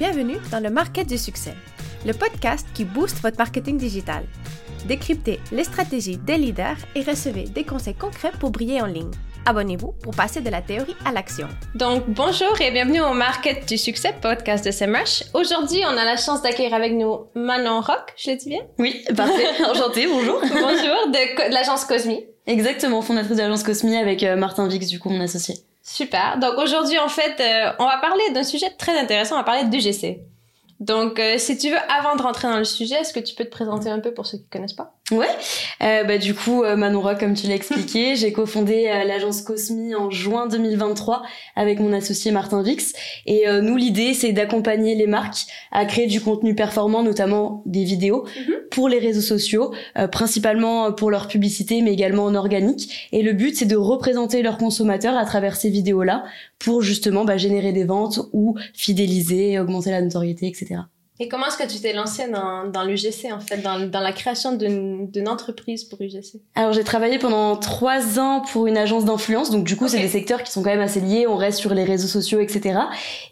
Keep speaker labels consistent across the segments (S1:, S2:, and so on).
S1: bienvenue dans le Market du succès, le podcast qui booste votre marketing digital. Décryptez les stratégies des leaders et recevez des conseils concrets pour briller en ligne. Abonnez-vous pour passer de la théorie à l'action.
S2: Donc, bonjour et bienvenue au Market du Succès, podcast de SEMrush. Aujourd'hui, on a la chance d'accueillir avec nous Manon Rock, je le dis bien?
S3: Oui, parfait. Enchantée, bonjour.
S2: bonjour, de, de l'agence Cosmi.
S3: Exactement, fondatrice de l'agence Cosmi avec euh, Martin Vix, du coup, mon associé.
S2: Super. Donc, aujourd'hui, en fait, euh, on va parler d'un sujet très intéressant. On va parler d'UGC. Donc, euh, si tu veux, avant de rentrer dans le sujet, est-ce que tu peux te présenter un peu pour ceux qui ne connaissent pas?
S3: Ouais, euh, bah du coup euh, Manon Rock, comme tu l'as expliqué, j'ai cofondé euh, l'agence Cosmi en juin 2023 avec mon associé Martin Vix et euh, nous l'idée c'est d'accompagner les marques à créer du contenu performant, notamment des vidéos
S2: Mhm.
S3: pour les réseaux sociaux, euh, principalement pour leur publicité mais également en organique et le but c'est de représenter leurs consommateurs à travers ces vidéos là pour justement bah, générer des ventes ou fidéliser, augmenter la notoriété, etc.
S2: Et comment est-ce que tu t'es lancé dans, dans l'UGC, en fait, dans, dans la création d'une entreprise pour UGC
S3: Alors j'ai travaillé pendant trois ans pour une agence d'influence, donc du coup c'est des secteurs qui sont quand même assez liés, on reste sur les réseaux sociaux, etc.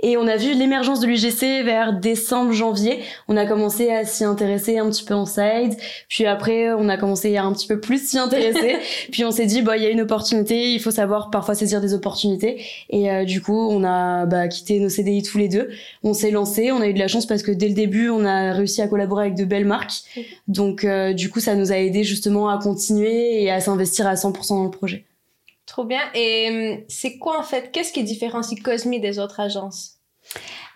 S3: Et on a vu l'émergence de l'UGC vers décembre, janvier. On a commencé à s'y intéresser un petit peu en side, puis après on a commencé à un petit peu plus s'y intéresser, puis on s'est dit bah il y a une opportunité, il faut savoir parfois saisir des opportunités. Et euh, du coup on a bah, quitté nos CDI tous les deux, on s'est lancé, on a eu de la chance parce que dès le début on a réussi à collaborer avec de belles marques, donc euh, du coup ça nous a aidé justement à continuer et à s'investir à 100% dans le projet.
S2: Trop bien. Et hum, c'est quoi, en fait, qu'est-ce qui différencie Cosmi des autres agences?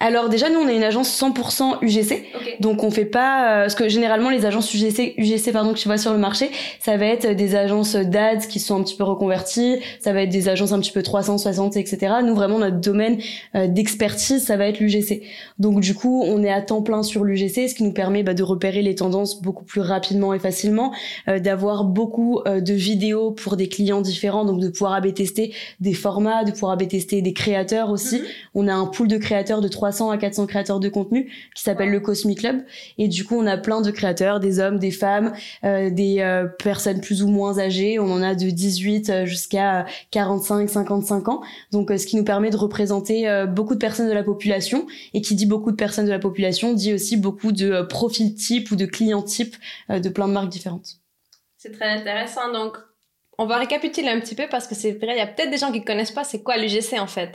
S3: Alors déjà nous on est une agence 100% UGC. Donc on fait pas euh, parce que généralement les agences UGC UGC pardon que tu vois sur le marché, ça va être des agences d'ads qui sont un petit peu reconverties, ça va être des agences un petit peu 360 etc. Nous vraiment notre domaine euh, d'expertise ça va être l'UGC. Donc du coup on est à temps plein sur l'UGC, ce qui nous permet bah, de repérer les tendances beaucoup plus rapidement et facilement, euh, d'avoir beaucoup euh, de vidéos pour des clients différents, donc de pouvoir AB tester des formats, de pouvoir AB tester des créateurs aussi.
S2: Mhm.
S3: On a un pool de créateurs de 300 à 400 créateurs de contenu qui s'appelle le Cosmic Club. Et du coup, on a plein de créateurs, des hommes, des femmes, euh, des euh, personnes plus ou moins âgées. On en a de 18 euh, jusqu'à 45, 55 ans. Donc, ce qui nous permet de représenter beaucoup de personnes de la population. Et qui dit beaucoup de personnes de la population dit aussi beaucoup de profils types ou de clients types de plein de marques différentes.
S2: C'est très intéressant. Donc, on va récapituler un petit peu parce que c'est vrai, il y a peut-être des gens qui connaissent pas c'est quoi l'UGC, en fait.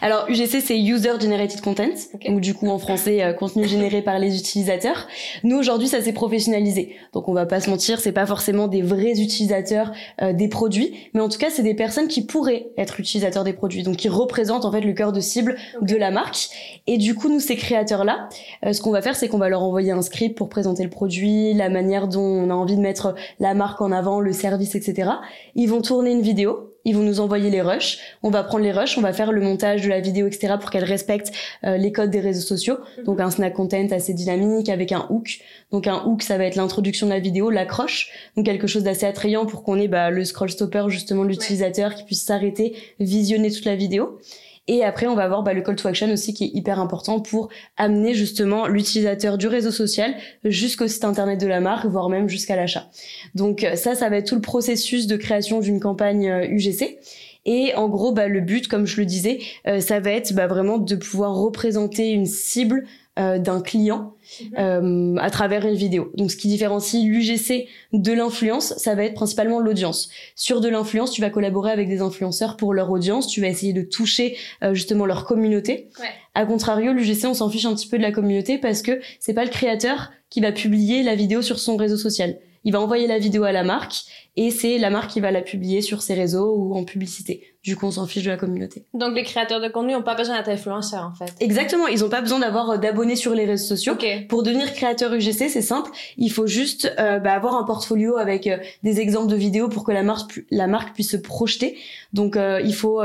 S3: Alors UGC c'est User Generated Content,
S2: Ok.
S3: donc du coup en français euh, contenu généré par les utilisateurs. Nous aujourd'hui ça s'est professionnalisé, donc on va pas se mentir, c'est pas forcément des vrais utilisateurs euh, des produits, mais en tout cas c'est des personnes qui pourraient être utilisateurs des produits, donc qui représentent en fait le cœur de cible de la marque. Et du coup nous ces créateurs là, ce qu'on va faire c'est qu'on va leur envoyer un script pour présenter le produit, la manière dont on a envie de mettre la marque en avant, le service, etc. Ils vont tourner une vidéo. Ils vont nous envoyer les rushs. On va prendre les rushs, on va faire le montage de la vidéo, etc. pour qu'elle respecte euh, les codes des réseaux sociaux. Donc un snack content assez dynamique avec un hook. Donc un hook, ça va être l'introduction de la vidéo, l'accroche. Donc quelque chose d'assez attrayant pour qu'on ait bah, le scroll stopper justement de l'utilisateur qui puisse s'arrêter, visionner toute la vidéo. Et après, on va avoir bah, le call to action aussi qui est hyper important pour amener justement l'utilisateur du réseau social jusqu'au site internet de la marque, voire même jusqu'à l'achat. Donc euh, ça, ça va être tout le processus de création d'une campagne euh, UGC. Et en gros, bah, le but, comme je le disais, euh, ça va être bah, vraiment de pouvoir représenter une cible euh, d'un client euh, à travers une vidéo. Donc ce qui différencie l'UGC de l'influence, ça va être principalement l'audience. Sur de l'influence, tu vas collaborer avec des influenceurs pour leur audience, tu vas essayer de toucher euh, justement leur communauté.
S2: Ouais.
S3: A contrario, l'UGC, on s'en fiche un petit peu de la communauté parce que c'est pas le créateur qui va publier la vidéo sur son réseau social. Il va envoyer la vidéo à la marque et c'est la marque qui va la publier sur ses réseaux ou en publicité. Du coup, on s'en fiche de la communauté.
S2: Donc, les créateurs de contenu n'ont pas besoin d'être influenceurs, en fait.
S3: Exactement, ils ont pas besoin d'avoir euh, d'abonnés sur les réseaux sociaux. Pour devenir créateur UGC, c'est simple. Il faut juste euh, bah, avoir un portfolio avec euh, des exemples de vidéos pour que la marque, pu- la marque puisse se projeter. Donc, euh, il faut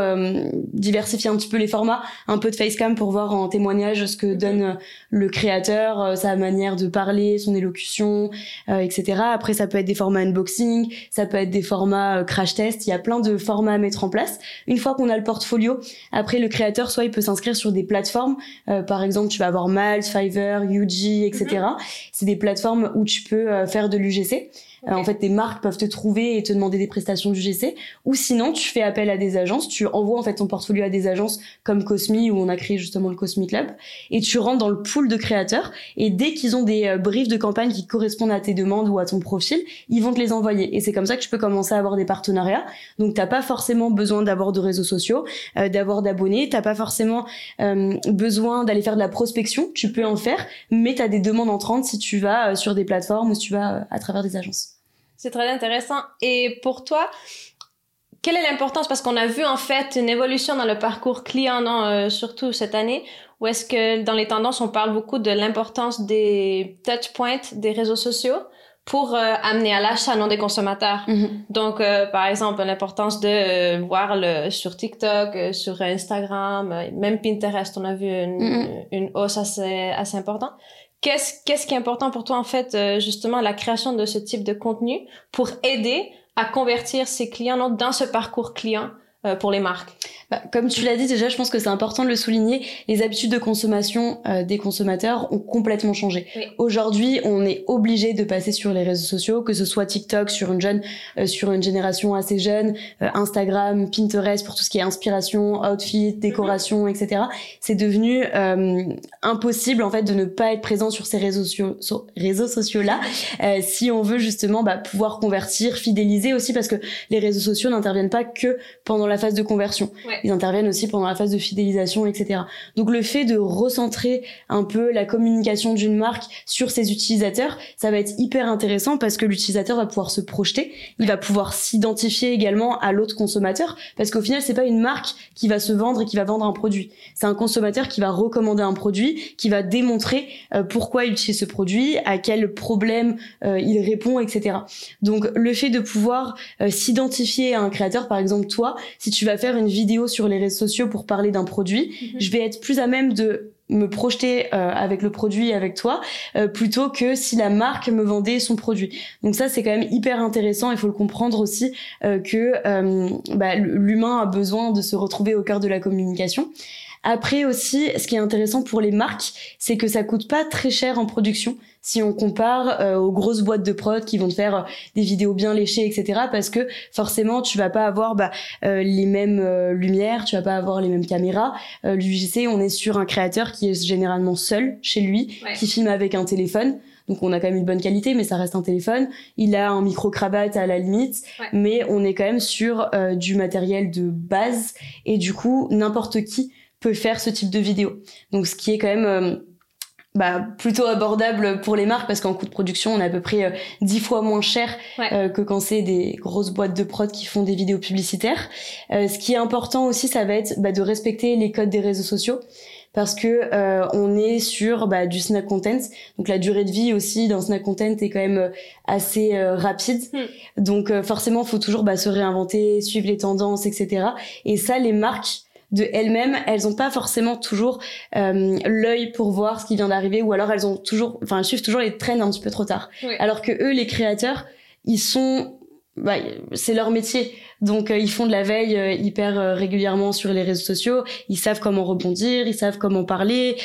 S3: diversifier un petit peu les formats, un peu de facecam pour voir en témoignage ce que donne le créateur, sa manière de parler, son élocution, etc. Après, ça peut être des formats unboxing, ça peut être des formats euh, crash test. Il y a plein de formats à mettre en place. Une fois qu'on a le portfolio, après le créateur, soit il peut s'inscrire sur des plateformes. Euh, par exemple, tu vas avoir Malt, Fiverr, Yuji, etc. C'est des plateformes où tu peux euh, faire de l'UGC. Euh, en fait, des marques peuvent te trouver et te demander des prestations du GC. Ou sinon, tu fais appel à des agences. Tu envoies en fait ton portfolio à des agences comme Cosmi où on a créé justement le Cosmi Club et tu rentres dans le pool de créateurs. Et dès qu'ils ont des euh, briefs de campagne qui correspondent à tes demandes ou à ton profil, ils vont te les envoyer. Et c'est comme ça que tu peux commencer à avoir des partenariats. Donc t'as pas forcément besoin d'avoir de réseaux sociaux, euh, d'avoir d'abonnés. T'as pas forcément besoin d'aller faire de la prospection. Tu peux en faire, mais tu as des demandes entrantes si tu vas sur des plateformes ou si tu vas à travers des agences.
S2: C'est très intéressant. Et pour toi, quelle est l'importance Parce qu'on a vu en fait une évolution dans le parcours client, non, euh, surtout cette année, où est-ce que dans les tendances, on parle beaucoup de l'importance des touch points des réseaux sociaux pour euh, amener à l'achat non des consommateurs. Mm-hmm. Donc, euh, par exemple, l'importance de voir le, sur TikTok, sur Instagram, même Pinterest, on a vu une, mm-hmm. une hausse assez, assez importante. Qu'est-ce, qu'est-ce qui est important pour toi, en fait, euh, justement, la création de ce type de contenu pour aider à convertir ces clients dans ce parcours client euh, pour les marques?
S3: Bah, Comme tu l'as dit déjà, je pense que c'est important de le souligner. Les habitudes de consommation euh, des consommateurs ont complètement changé. Aujourd'hui, on est obligé de passer sur les réseaux sociaux, que ce soit TikTok sur une jeune, euh, sur une génération assez jeune, Instagram, Pinterest pour tout ce qui est inspiration, outfit, décoration, mhm. etc. C'est devenu impossible en fait de ne pas être présent sur ces réseaux sociaux, réseaux sociaux là, si on veut justement bah, pouvoir convertir, fidéliser aussi parce que les réseaux sociaux n'interviennent pas que pendant la phase de conversion. Ils interviennent aussi pendant la phase de fidélisation, etc. Donc le fait de recentrer un peu la communication d'une marque sur ses utilisateurs, ça va être hyper intéressant parce que l'utilisateur va pouvoir se projeter, il va pouvoir s'identifier également à l'autre consommateur parce qu'au final c'est pas une marque qui va se vendre et qui va vendre un produit. C'est un consommateur qui va recommander un produit, qui va démontrer euh, pourquoi il utilise ce produit, à quel problème euh, il répond, etc. Donc le fait de pouvoir euh, s'identifier à un créateur, par exemple toi, si tu vas faire une vidéo sur les réseaux sociaux pour parler d'un produit, mhm. je vais être plus à même de me projeter euh, avec le produit avec toi euh, plutôt que si la marque me vendait son produit. Donc ça c'est quand même hyper intéressant. Il faut le comprendre aussi euh, que bah, l'humain a besoin de se retrouver au cœur de la communication. Après aussi, ce qui est intéressant pour les marques, c'est que ça coûte pas très cher en production si on compare euh, aux grosses boîtes de prod qui vont te faire euh, des vidéos bien léchées, etc. Parce que forcément, tu vas pas avoir bah, euh, les mêmes lumières, tu vas pas avoir les mêmes caméras. L'UGC, on est sur un créateur qui est généralement seul chez lui, qui filme avec un téléphone. Donc on a quand même une bonne qualité, mais ça reste un téléphone. Il a un micro-cravate à la limite, mais on est quand même sur du matériel de base. Et du coup, n'importe qui peut faire ce type de vidéo. Donc ce qui est quand même euh, bah, plutôt abordable pour les marques parce qu'en coût de production on est à peu près euh, dix fois moins cher euh, que quand c'est des grosses boîtes de prod qui font des vidéos publicitaires. ce qui est important aussi ça va être bah, de respecter les codes des réseaux sociaux parce que on est sur bah, du snack content donc la durée de vie aussi d'un snack content est quand même assez rapide hmm. donc forcément faut toujours bah, se réinventer suivre les tendances etc et ça les marques de elles-mêmes, elles ont pas forcément toujours euh, l'œil pour voir ce qui vient d'arriver, ou alors elles ont toujours, enfin, suivent toujours les traînes un petit peu trop tard. Alors que eux, les créateurs, ils sont, bah, c'est leur métier, donc euh, ils font de la veille euh, hyper régulièrement sur les réseaux sociaux. Ils savent comment rebondir, ils savent comment parler,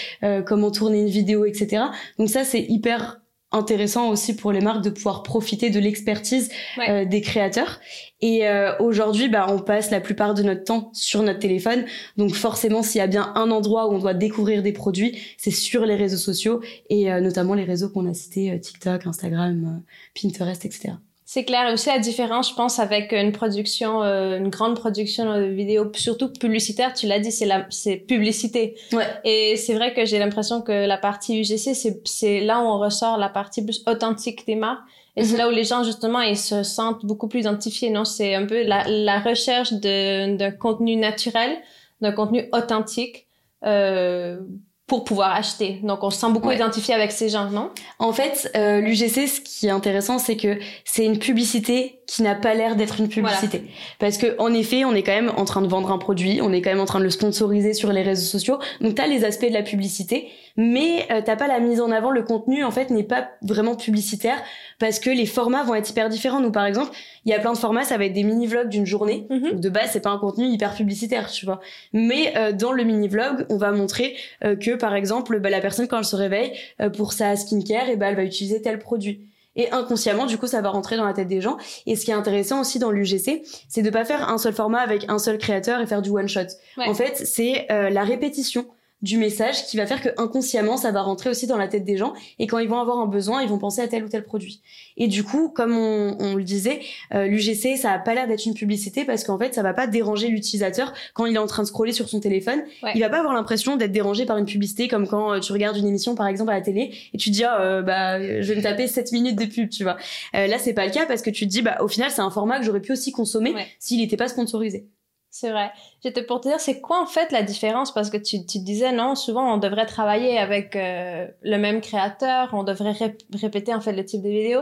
S3: comment tourner une vidéo, etc. Donc ça, c'est hyper intéressant aussi pour les marques de pouvoir profiter de l'expertise euh, des créateurs. Et euh, aujourd'hui, bah, on passe la plupart de notre temps sur notre téléphone. Donc forcément, s'il y a bien un endroit où on doit découvrir des produits, c'est sur les réseaux sociaux et euh, notamment les réseaux qu'on a cités, TikTok, Instagram, Pinterest, etc.
S2: C'est clair. Aussi, la différence, je pense, avec une production, euh, une grande production de vidéo, surtout publicitaire, tu l'as dit, c'est la, c'est publicité.
S3: Ouais.
S2: Et c'est vrai que j'ai l'impression que la partie UGC, c'est, c'est là où on ressort la partie plus authentique des marques. Et c'est mhm. là où les gens, justement, ils se sentent beaucoup plus identifiés, non? C'est un peu la, la recherche de, d'un contenu naturel, d'un contenu authentique, euh, pour pouvoir acheter. Donc on se sent beaucoup identifié avec ces gens, non?
S3: En fait, euh, l'UGC, ce qui est intéressant, c'est que c'est une publicité qui n'a pas l'air d'être une publicité. Parce que en effet, on est quand même en train de vendre un produit, on est quand même en train de le sponsoriser sur les réseaux sociaux. Donc tu as les aspects de la publicité, mais euh, t'as pas la mise en avant. Le contenu en fait n'est pas vraiment publicitaire parce que les formats vont être hyper différents. Nous par exemple, il y a plein de formats, ça va être des mini vlogs d'une journée. Mhm. Donc de base, c'est pas un contenu hyper publicitaire, tu vois. Mais euh, dans le mini vlog, on va montrer euh, que par exemple, bah, la personne quand elle se réveille pour sa skincare, et bah, elle va utiliser tel produit Et inconsciemment, du coup, ça va rentrer dans la tête des gens. Et ce qui est intéressant aussi dans l'UGC, c'est de pas faire un seul format avec un seul créateur et faire du one shot. En fait, c'est euh, la répétition du message qui va faire que inconsciemment ça va rentrer aussi dans la tête des gens. Et quand ils vont avoir un besoin ils vont penser à tel ou tel produit. Et du coup comme on, le disait euh, l'UGC ça a pas l'air d'être une publicité parce qu'en fait ça va pas déranger l'utilisateur quand il est en train de scroller sur son téléphone. Il va pas avoir l'impression d'être dérangé par une publicité comme quand euh, tu regardes une émission par exemple à la télé et tu te dis ah, euh, bah je vais me taper 7 minutes de pub tu vois. Là c'est pas le cas parce que tu te dis bah au final c'est un format que j'aurais pu aussi consommer s'il n'était pas sponsorisé
S2: c'est vrai. J'étais pour te dire, c'est quoi en fait la différence? Parce que tu, tu disais, non, souvent on devrait travailler avec euh, le même créateur, on devrait répéter en fait le type de vidéo.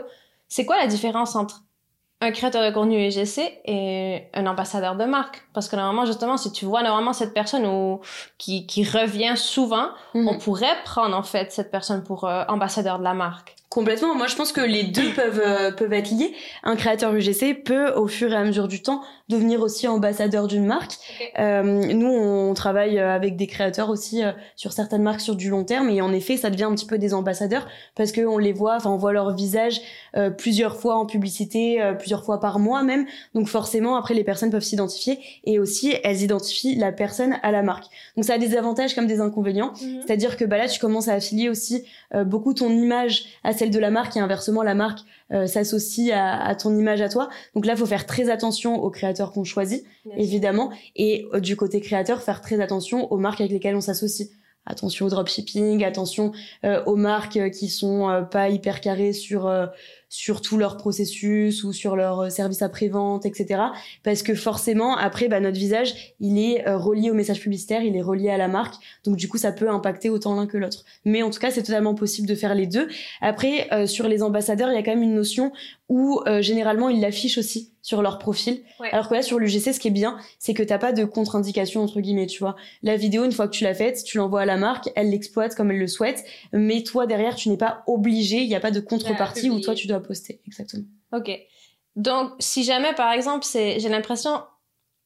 S2: C'est quoi la différence entre un créateur de contenu UGC et un ambassadeur de marque? Parce que normalement, justement, si tu vois normalement cette personne ou, qui, qui revient souvent, mhm. on pourrait prendre en fait cette personne pour euh, ambassadeur de la marque.
S3: Complètement. Moi, je pense que les deux peuvent euh, peuvent être liés. Un créateur UGC peut, au fur et à mesure du temps, devenir aussi ambassadeur d'une marque. Euh, nous, on travaille euh, avec des créateurs aussi euh, sur certaines marques sur du long terme, et en effet, ça devient un petit peu des ambassadeurs parce que on les voit, enfin, on voit leur visage plusieurs fois en publicité, plusieurs fois par mois même. Donc forcément, après, les personnes peuvent s'identifier et aussi elles identifient la personne à la marque. Donc ça a des avantages comme des inconvénients. Mhm. C'est-à-dire que bah là, tu commences à affilier aussi beaucoup ton image à celle de la marque et inversement la marque euh, s'associe à, ton image à toi. Donc là, il faut faire très attention aux créateurs qu'on choisit, évidemment, et euh, du côté créateur, faire très attention aux marques avec lesquelles on s'associe. Attention au dropshipping, attention euh, aux marques qui sont pas hyper carrées sur sur tout leur processus ou sur leur euh, service après-vente, etc. Parce que forcément, après, bah, notre visage, il est euh, relié au message publicitaire, il est relié à la marque. Donc du coup, ça peut impacter autant l'un que l'autre. Mais en tout cas, c'est totalement possible de faire les deux. Après, euh, sur les ambassadeurs, il y a quand même une notion où généralement, ils l'affichent aussi sur leur profil. Alors que là, sur l'UGC, ce qui est bien, c'est que t'as pas de contre-indication, entre guillemets, tu vois. La vidéo, une fois que tu l'as faite, tu l'envoies à la marque, elle l'exploite comme elle le souhaite, mais toi, derrière, tu n'es pas obligé, il n'y a pas de contrepartie où toi, tu dois poster. Exactement.
S2: Ok. Donc, si jamais, par exemple, c'est, j'ai l'impression,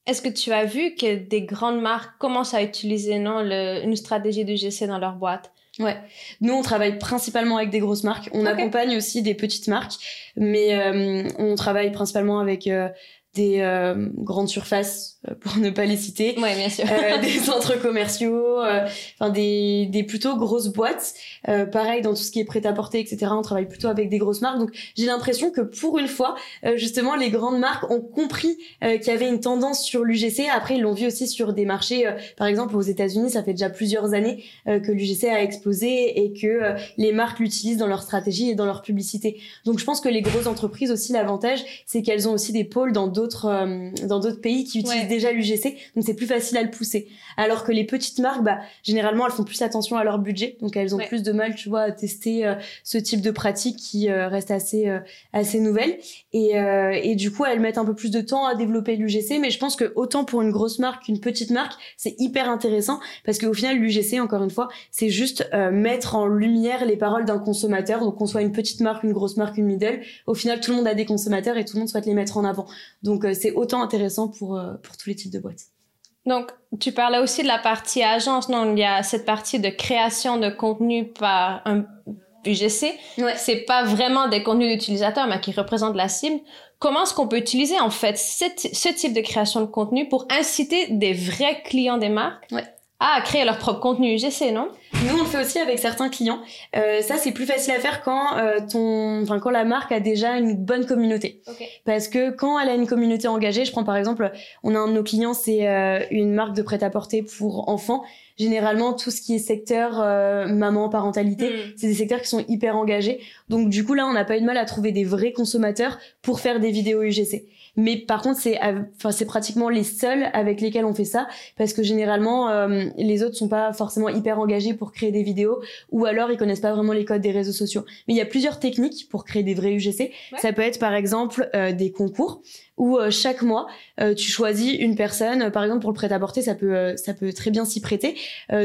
S2: est-ce que tu as vu que des grandes marques commencent à utiliser, non, le, une stratégie d'UGC dans leur boîte?
S3: Ouais. Nous, on travaille principalement avec des grosses marques. On accompagne aussi des petites marques, mais euh, on travaille principalement avec euh, des euh, grandes surfaces pour ne pas les citer.
S2: Ouais, bien sûr.
S3: Euh, des centres commerciaux, euh, enfin des, des plutôt grosses boîtes. Euh, pareil dans tout ce qui est prêt-à-porter, etc. On travaille plutôt avec des grosses marques. Donc j'ai l'impression que pour une fois, justement, les grandes marques ont compris qu'il y avait une tendance sur l'UGC. Après, ils l'ont vu aussi sur des marchés, par exemple aux États-Unis, ça fait déjà plusieurs années que l'UGC a explosé et que les marques l'utilisent dans leur stratégie et dans leur publicité. Donc je pense que les grosses entreprises aussi, l'avantage, c'est qu'elles ont aussi des pôles dans d'autres dans d'autres pays qui utilisent déjà l'UGC, donc c'est plus facile à le pousser. Alors que les petites marques, bah, généralement, elles font plus attention à leur budget, donc elles ont plus de mal, tu vois, à tester euh, ce type de pratique qui euh, reste assez euh, assez nouvelle. Et, et du coup, elles mettent un peu plus de temps à développer l'UGC, mais je pense que autant pour une grosse marque qu'une petite marque, c'est hyper intéressant parce qu'au final, l'UGC, encore une fois, c'est juste mettre en lumière les paroles d'un consommateur. Donc qu'on soit une petite marque, une grosse marque, une middle, au final, tout le monde a des consommateurs et tout le monde souhaite les mettre en avant. Donc c'est autant intéressant pour pour tous les types de boîtes.
S2: Donc, tu parlais aussi de la partie agence. Non, il y a cette partie de création de contenu par un UGC. Ouais. C'est pas vraiment des contenus d'utilisateurs, mais qui représentent la cible. Comment est-ce qu'on peut utiliser, en fait, ce type de création de contenu pour inciter des vrais clients des marques ouais à créer leur propre contenu UGC, non?
S3: Nous, on le fait aussi avec certains clients. Euh, ça, c'est plus facile à faire quand euh, ton, enfin quand la marque a déjà une bonne communauté. Parce que quand elle a une communauté engagée, je prends par exemple, on a un de nos clients, c'est euh, une marque de prêt-à-porter pour enfants. Généralement, tout ce qui est secteur euh, maman, parentalité, hmm. c'est des secteurs qui sont hyper engagés. Donc du coup, là, on n'a pas eu de mal à trouver des vrais consommateurs pour faire des vidéos UGC. Mais par contre, c'est enfin c'est pratiquement les seuls avec lesquels on fait ça parce que généralement euh, les autres sont pas forcément hyper engagés pour créer des vidéos ou alors ils connaissent pas vraiment les codes des réseaux sociaux. Mais il y a plusieurs techniques pour créer des vrais UGC. Ça peut être par exemple euh, des concours où euh, chaque mois tu choisis une personne. Par exemple pour le prêt-à-porter ça peut ça peut très bien s'y prêter.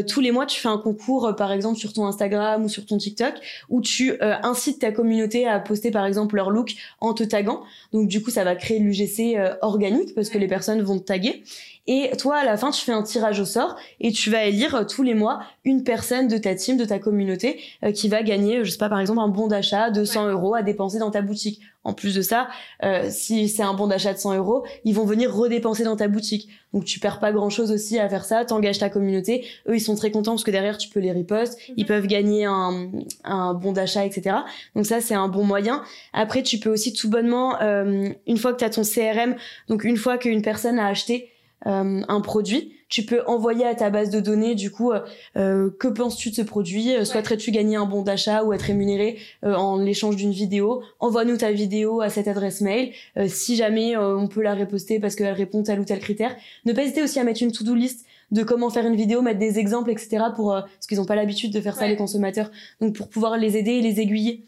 S3: Tous les mois tu fais un concours par exemple sur ton Instagram ou sur ton TikTok où tu incites ta communauté à poster par exemple leur look en te taguant. Donc du coup ça va créer l'UGC euh, organique parce que les personnes vont te taguer. Et toi, à la fin, tu fais un tirage au sort et tu vas élire euh, tous les mois une personne de ta team, de ta communauté, euh, qui va gagner, je sais pas, par exemple, un bon d'achat de 100 euros à dépenser dans ta boutique. En plus de ça, euh, si c'est un bon d'achat de 100 euros, ils vont venir redépenser dans ta boutique. Donc tu perds pas grand chose aussi à faire ça, t'engages ta communauté. Eux, ils sont très contents parce que derrière, tu peux les reposts, ils mhm. peuvent gagner un, un bon d'achat, etc. Donc ça, c'est un bon moyen. Après, tu peux aussi tout bonnement, euh, une fois que tu as ton CRM, donc une fois qu'une personne a acheté, euh, un produit, tu peux envoyer à ta base de données du coup euh, euh que penses-tu de ce produit euh, souhaiterais-tu gagner un bon d'achat ou être rémunéré en l'échange d'une vidéo envoie-nous ta vidéo à cette adresse mail si jamais on peut la reposter parce qu'elle répond tel ou tel critère. Ne pas hésiter aussi à mettre une to-do list de comment faire une vidéo mettre des exemples etc pour parce qu'ils n'ont pas l'habitude de faire ça les consommateurs donc pour pouvoir les aider et les aiguiller.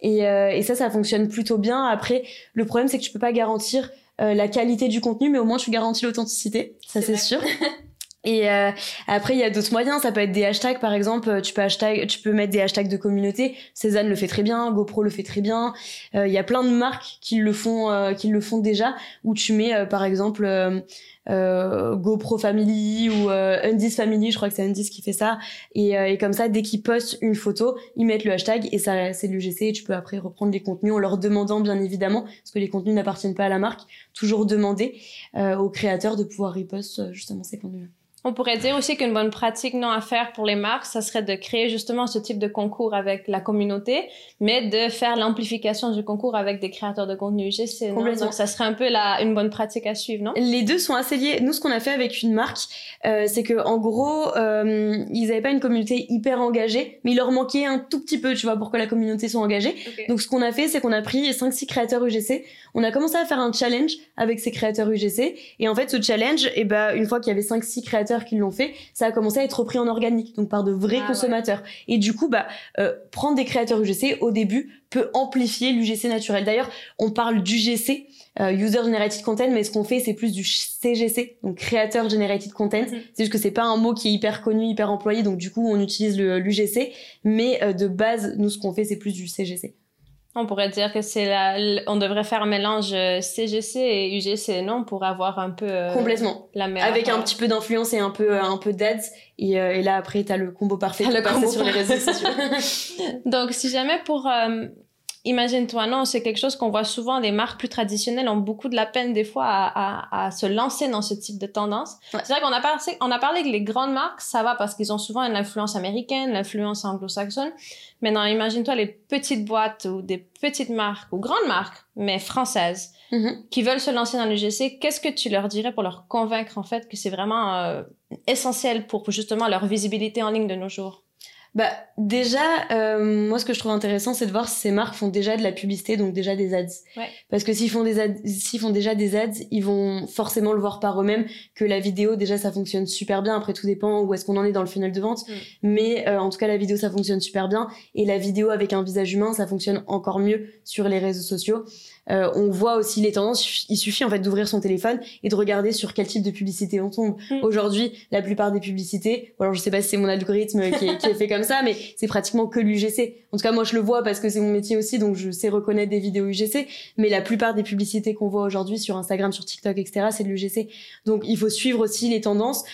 S3: Et, et ça ça fonctionne plutôt bien. Après le problème c'est que tu peux pas garantir euh, la qualité du contenu, mais au moins tu garantis l'authenticité, ça c'est sûr. Et euh, après, il y a d'autres moyens. Ça peut être des hashtags, par exemple. Tu peux hashtag, tu peux mettre des hashtags de communauté. Cézanne le fait très bien, GoPro le fait très bien. Euh, il y a plein de marques qui le font, qui le font déjà. Où tu mets, par exemple, euh, GoPro Family ou euh, Undis Family, je crois que c'est Undis qui fait ça. Et, euh, et comme ça, dès qu'ils postent une photo, ils mettent le hashtag et ça c'est l'UGC. Et tu peux après reprendre les contenus en leur demandant bien évidemment, parce que les contenus n'appartiennent pas à la marque, toujours demander euh, aux créateurs de pouvoir repost justement ces contenus.
S2: On pourrait dire aussi qu'une bonne pratique non à faire pour les marques, ça serait de créer justement ce type de concours avec la communauté, mais de faire l'amplification du concours avec des créateurs de contenu UGC. Donc ça serait un peu la, une bonne pratique à suivre, non?
S3: Les deux sont assez liés. Nous, ce qu'on a fait avec une marque, euh, c'est que en gros, euh, ils n'avaient pas une communauté hyper engagée, mais il leur manquait un tout petit peu, tu vois, pour que la communauté soit engagée. Donc ce qu'on a fait, c'est qu'on a pris 5-6 créateurs UGC, on a commencé à faire un challenge avec ces créateurs UGC, et en fait, ce challenge, et eh ben, une fois qu'il y avait 5-6 créateurs qui l'ont fait, ça a commencé à être repris en organique, donc par de vrais ah consommateurs. Et du coup, bah, euh, prendre des créateurs UGC au début peut amplifier l'UGC naturel. D'ailleurs, on parle d'UGC, euh, User Generated Content, mais ce qu'on fait, c'est plus du CGC, donc Creator Generated Content. Mhm. C'est juste que c'est pas un mot qui est hyper connu, hyper employé, donc du coup, on utilise l'UGC, mais euh, de base, nous, ce qu'on fait, c'est plus du CGC.
S2: On pourrait dire que c'est la, on devrait faire un mélange CGC euh, et UGC, non, pour avoir un peu
S3: euh, complètement la meilleure. Avec un petit peu d'influence et un peu euh, un peu d'ads et, et, là après t'as le combo parfait le combo sur les réseaux sociaux.
S2: Donc si jamais pour imagine-toi, non, c'est quelque chose qu'on voit souvent. Les marques plus traditionnelles ont beaucoup de la peine des fois à, à, se lancer dans ce type de tendance. C'est vrai qu'on a parlé, on a parlé que les grandes marques, ça va parce qu'ils ont souvent une influence américaine, l'influence anglo-saxonne. Mais non, imagine-toi les petites boîtes ou des petites marques ou grandes marques, mais françaises, mm-hmm. qui veulent se lancer dans l'UGC. Qu'est-ce que tu leur dirais pour leur convaincre en fait que c'est vraiment euh, essentiel pour justement leur visibilité en ligne de nos jours?
S3: Bah déjà, euh, moi ce que je trouve intéressant, c'est de voir si ces marques font déjà de la publicité, donc déjà des ads. Ouais. Parce que s'ils font des ads, s'ils font déjà des ads, ils vont forcément le voir par eux-mêmes que la vidéo déjà ça fonctionne super bien. Après tout dépend où est-ce qu'on en est dans le funnel de vente, mm. mais euh, en tout cas la vidéo ça fonctionne super bien et la vidéo avec un visage humain ça fonctionne encore mieux sur les réseaux sociaux. Euh, on voit aussi les tendances. Il suffit en fait d'ouvrir son téléphone et de regarder sur quel type de publicité on tombe. Mm. Aujourd'hui, la plupart des publicités, alors je sais pas si c'est mon algorithme qui est, fait comme ça, mais c'est pratiquement que l'UGC. En tout cas, moi je le vois parce que c'est mon métier aussi, donc je sais reconnaître des vidéos UGC. Mais la plupart des publicités qu'on voit aujourd'hui sur Instagram, sur TikTok, etc., c'est de l'UGC. Donc il faut suivre aussi les tendances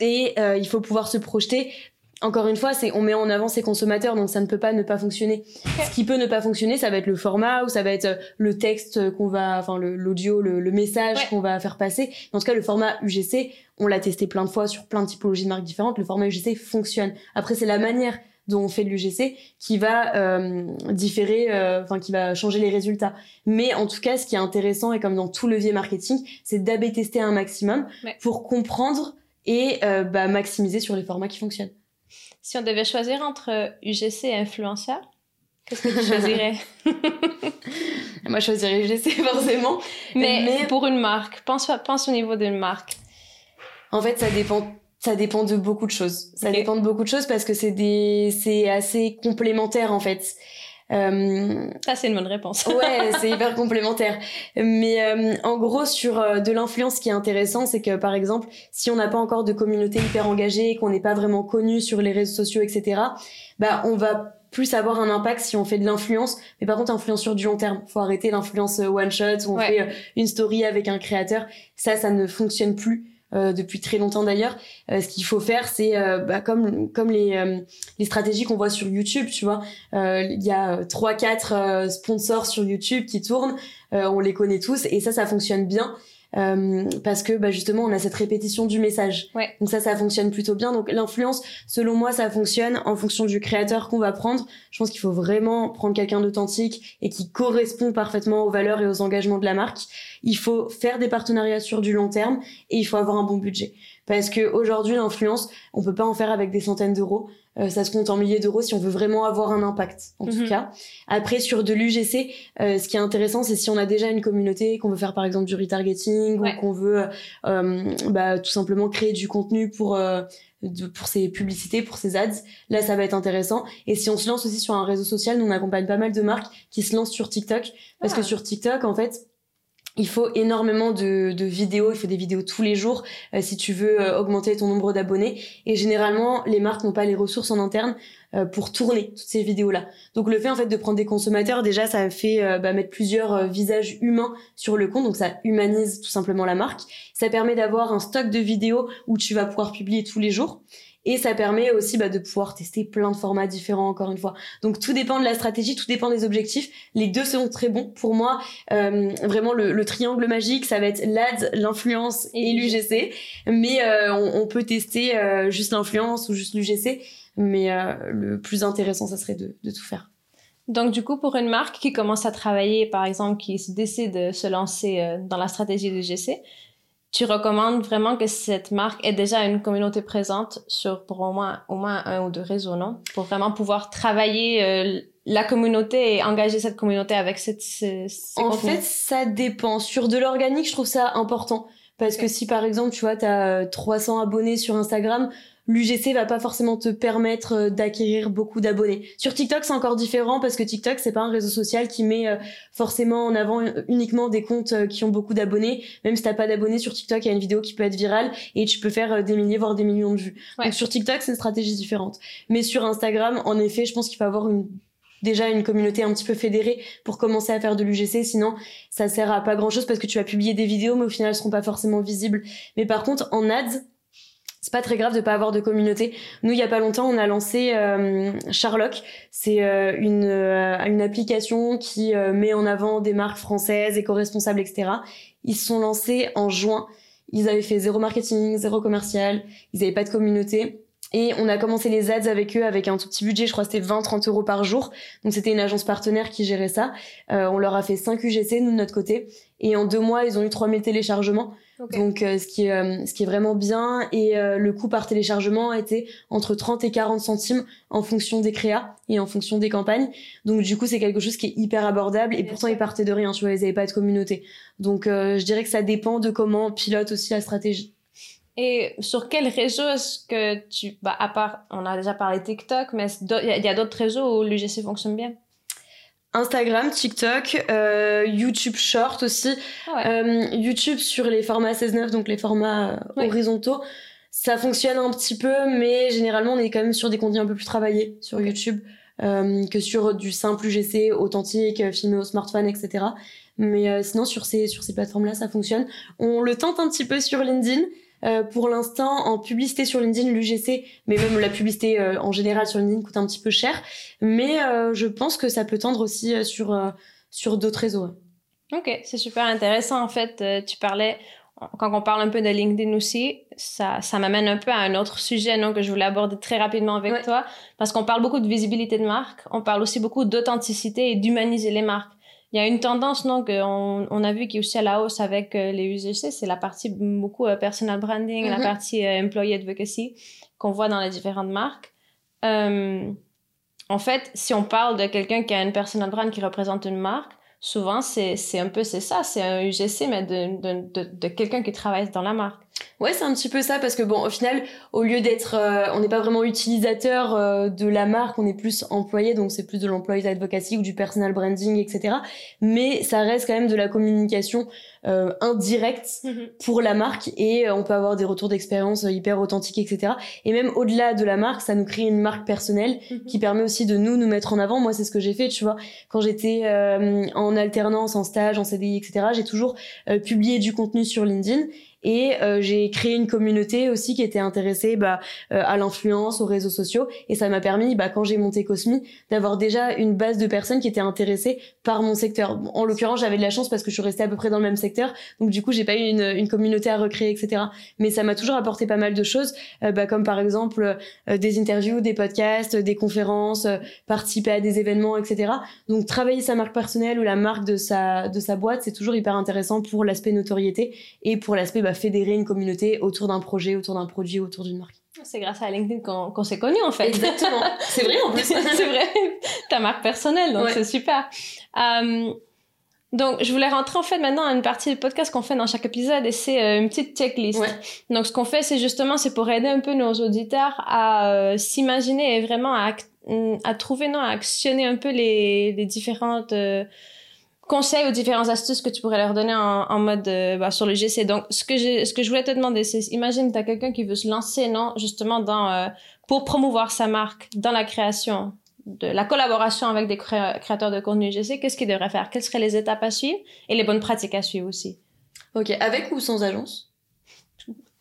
S3: et euh, il faut pouvoir se projeter encore une fois, c'est on met en avant ses consommateurs, donc ça ne peut pas ne pas fonctionner. Ce qui peut ne pas fonctionner, ça va être le format ou ça va être euh, le texte qu'on va, enfin l'audio, le, le, message qu'on va faire passer. En tout cas, le format UGC, on l'a testé plein de fois sur plein de typologies de marques différentes. Le format UGC fonctionne. Après, c'est la manière dont on fait de l'UGC qui va euh, différer, euh, enfin qui va changer les résultats. Mais en tout cas, ce qui est intéressant et comme dans tout levier marketing, c'est d'ab tester un maximum pour comprendre et bah, maximiser sur les formats qui fonctionnent.
S2: Si on devait choisir entre UGC et influenceur, qu'est-ce que tu choisirais?
S3: Moi, je choisirais UGC forcément.
S2: Mais, pour une marque, pense, pense au niveau d'une marque.
S3: En fait, ça dépend ça dépend de beaucoup de choses. Ça dépend de beaucoup de choses parce que c'est des c'est assez complémentaire en fait.
S2: Euh, ça, c'est une bonne réponse.
S3: ouais, c'est hyper complémentaire. Mais euh, en gros, sur euh, de l'influence, ce qui est intéressant, c'est que par exemple, si on n'a pas encore de communauté hyper engagée, qu'on n'est pas vraiment connu sur les réseaux sociaux, etc., bah, on va plus avoir un impact si on fait de l'influence. Mais par contre, influence sur du long terme. Faut arrêter l'influence one shot où on fait une story avec un créateur. Ça, ça ne fonctionne plus. Depuis très longtemps d'ailleurs. ce qu'il faut faire, c'est bah, comme comme les les stratégies qu'on voit sur YouTube, tu vois. Il y a trois quatre sponsors sur YouTube qui tournent, on les connaît tous et ça ça fonctionne bien. Euh, parce que bah, justement on a cette répétition du message.
S2: Ouais.
S3: Donc ça, ça fonctionne plutôt bien. Donc l'influence, selon moi, ça fonctionne en fonction du créateur qu'on va prendre. Je pense qu'il faut vraiment prendre quelqu'un d'authentique et qui correspond parfaitement aux valeurs et aux engagements de la marque. Il faut faire des partenariats sur du long terme et il faut avoir un bon budget. Parce que aujourd'hui, l'influence, on peut pas en faire avec des centaines d'euros. Euh, ça se compte en milliers d'euros si on veut vraiment avoir un impact, en tout
S2: Mhm.
S3: cas. Après, sur de l'UGC, euh, ce qui est intéressant, c'est si on a déjà une communauté, qu'on veut faire par exemple du retargeting
S2: Ouais.
S3: ou qu'on veut euh, bah, tout simplement créer du contenu pour euh, de- pour ses publicités, pour ses ads. Là, ça va être intéressant. Et si on se lance aussi sur un réseau social, nous on accompagne pas mal de marques qui se lancent sur TikTok parce
S2: Ah.
S3: que sur TikTok, en fait, il faut énormément de, vidéos, il faut des vidéos tous les jours euh, si tu veux euh, augmenter ton nombre d'abonnés. Et généralement, les marques n'ont pas les ressources en interne euh, pour tourner toutes ces vidéos-là. Donc le fait en fait de prendre des consommateurs, déjà ça fait bah, mettre plusieurs visages humains sur le compte, donc ça humanise tout simplement la marque. Ça permet d'avoir un stock de vidéos où tu vas pouvoir publier tous les jours. Et ça permet aussi bah, de pouvoir tester plein de formats différents, encore une fois. Donc tout dépend de la stratégie, tout dépend des objectifs. Les deux sont très bons. Pour moi, euh, vraiment le, le triangle magique, ça va être l'AD, l'influence et, l'UGC. Mais euh, on, on peut tester euh, juste l'influence ou juste l'UGC. Mais euh, le plus intéressant, ça serait de, de tout faire.
S2: Donc, du coup, pour une marque qui commence à travailler, par exemple, qui décide de se lancer euh, dans la stratégie du GC, tu recommandes vraiment que cette marque ait déjà une communauté présente sur pour au moins, au moins un ou deux réseaux, non? Pour vraiment pouvoir travailler euh, la communauté et engager cette communauté avec cette, ce-
S3: En fait, ça dépend. Sur de l'organique, je trouve ça important. Parce que si par exemple, tu vois, t'as euh, 300 abonnés sur Instagram, l'UGC va pas forcément te permettre euh, d'acquérir beaucoup d'abonnés. Sur TikTok, c'est encore différent parce que TikTok, c'est pas un réseau social qui met euh, forcément en avant euh, uniquement des comptes qui ont beaucoup d'abonnés. Même si t'as pas d'abonnés sur TikTok, il y a une vidéo qui peut être virale et tu peux faire des milliers, voire des millions de vues.
S2: Ouais.
S3: Donc sur TikTok, c'est une stratégie différente. Mais sur Instagram, en effet, je pense qu'il faut avoir une déjà une communauté un petit peu fédérée pour commencer à faire de l'UGC sinon ça sert à pas grand chose parce que tu vas publier des vidéos mais au final elles seront pas forcément visibles mais par contre en ads c'est pas très grave de pas avoir de communauté. Nous, il y a pas longtemps, on a lancé euh, Sherlock. C'est euh, une, euh, une application qui euh, met en avant des marques françaises, éco-responsables, etc. Ils se sont lancés en juin. Ils avaient fait zéro marketing, zéro commercial. Ils avaient pas de communauté. Et on a commencé les ads avec eux avec un tout petit budget, je crois que c'était 20-30 euros par jour. Donc c'était une agence partenaire qui gérait ça. Euh, on leur a fait 5 UGC, nous de notre côté. Et en deux mois, ils ont eu 3000 téléchargements. Donc euh, ce qui est euh, ce qui est vraiment bien et euh, le coût par téléchargement était entre 30 et 40 centimes en fonction des créas et en fonction des campagnes. Donc du coup, c'est quelque chose qui est hyper abordable et
S2: Bien
S3: pourtant
S2: sûr.
S3: ils partaient de rien, tu vois, ils avaient pas de communauté. Donc euh, je dirais que ça dépend de comment on pilote aussi la stratégie.
S2: Et sur quel réseau est-ce que tu... Bah, à part, on a déjà parlé TikTok, mais il y a, il y a d'autres réseaux où l'UGC fonctionne bien?
S3: Instagram, TikTok, euh, YouTube Short aussi.
S2: Ah ouais.
S3: Euh, YouTube sur les formats 16-9, donc les formats euh,
S2: Ouais.
S3: horizontaux, ça fonctionne un petit peu, mais généralement on est quand même sur des contenus un peu plus travaillés sur. YouTube euh, que sur du simple UGC authentique, euh, filmé au smartphone, etc. Mais euh, sinon sur ces sur ces plateformes-là, ça fonctionne. On le tente un petit peu sur LinkedIn. Euh, pour l'instant, en publicité sur LinkedIn, l'UGC, mais même la publicité euh, en général sur LinkedIn coûte un petit peu cher. Mais euh, je pense que ça peut tendre aussi euh, sur sur d'autres réseaux.
S2: Ok, c'est super intéressant. En fait, euh, tu parlais, quand on parle un peu de LinkedIn aussi, ça, ça m'amène un peu à un autre sujet non, que je voulais aborder très rapidement avec
S3: Ouais.
S2: toi, parce qu'on parle beaucoup de visibilité de marque, on parle aussi beaucoup d'authenticité et d'humaniser les marques. Il y a une tendance non qu'on on a vu qui est aussi à la hausse avec euh, les UGC, c'est la partie beaucoup euh, personal branding, la
S3: Mhm.
S2: partie euh, employee advocacy qu'on voit dans les différentes marques. Euh, en fait, si on parle de quelqu'un qui a une personal brand qui représente une marque, souvent c'est c'est un peu c'est ça, c'est un UGC mais de de de, de quelqu'un qui travaille dans la marque.
S3: Ouais, c'est un petit peu ça parce que bon, au final, au lieu d'être, euh, on n'est pas vraiment utilisateur euh, de la marque, on est plus employé, donc c'est plus de l'employee advocacy ou du personal branding, etc. Mais ça reste quand même de la communication euh, indirecte pour la marque et euh, on peut avoir des retours d'expérience euh, hyper authentiques, etc. Et même au-delà de la marque, ça nous crée une marque personnelle qui permet aussi de nous nous mettre en avant. Moi, c'est ce que j'ai fait, tu vois. Quand j'étais euh, en alternance, en stage, en CDI, etc., j'ai toujours euh, publié du contenu sur LinkedIn. Et euh, j'ai créé une communauté aussi qui était intéressée bah, euh, à l'influence, aux réseaux sociaux. Et ça m'a permis, bah, quand j'ai monté Cosmi, d'avoir déjà une base de personnes qui étaient intéressées par mon secteur. En l'occurrence, j'avais de la chance parce que je suis restée à peu près dans le même secteur. Donc du coup, j'ai pas eu une, une, communauté à recréer, etc. Mais ça m'a toujours apporté pas mal de choses, euh, bah, comme par exemple des interviews, des podcasts, des conférences, participer à des événements, etc. Donc travailler sa marque personnelle ou la marque de sa, de sa boîte, c'est toujours hyper intéressant pour l'aspect notoriété et pour l'aspect bah, fédérer une communauté autour d'un projet, autour d'un produit, autour d'une marque.
S2: C'est grâce à LinkedIn qu'on s'est connus en fait.
S3: Exactement. c'est vrai en plus.
S2: c'est vrai. Ta marque personnelle, donc c'est super. Euh, donc, je voulais rentrer en fait maintenant à une partie du podcast qu'on fait dans chaque épisode et c'est euh, une petite checklist. Donc, ce qu'on fait, c'est justement, c'est pour aider un peu nos auditeurs à euh, s'imaginer et vraiment à, à, trouver, non, à actionner un peu les, les différentes conseils ou différentes astuces que tu pourrais leur donner en, en mode euh, bah, sur le GC. Donc, ce que, je, ce que je voulais te demander, c'est imagine, tu as quelqu'un qui veut se lancer, non, justement, dans, euh, pour promouvoir sa marque dans la création, de la collaboration avec des créateurs de contenu GC, qu'est-ce qu'il devrait faire? Quelles seraient les étapes à suivre? Et les bonnes pratiques à suivre aussi
S3: Ok, avec ou sans agence?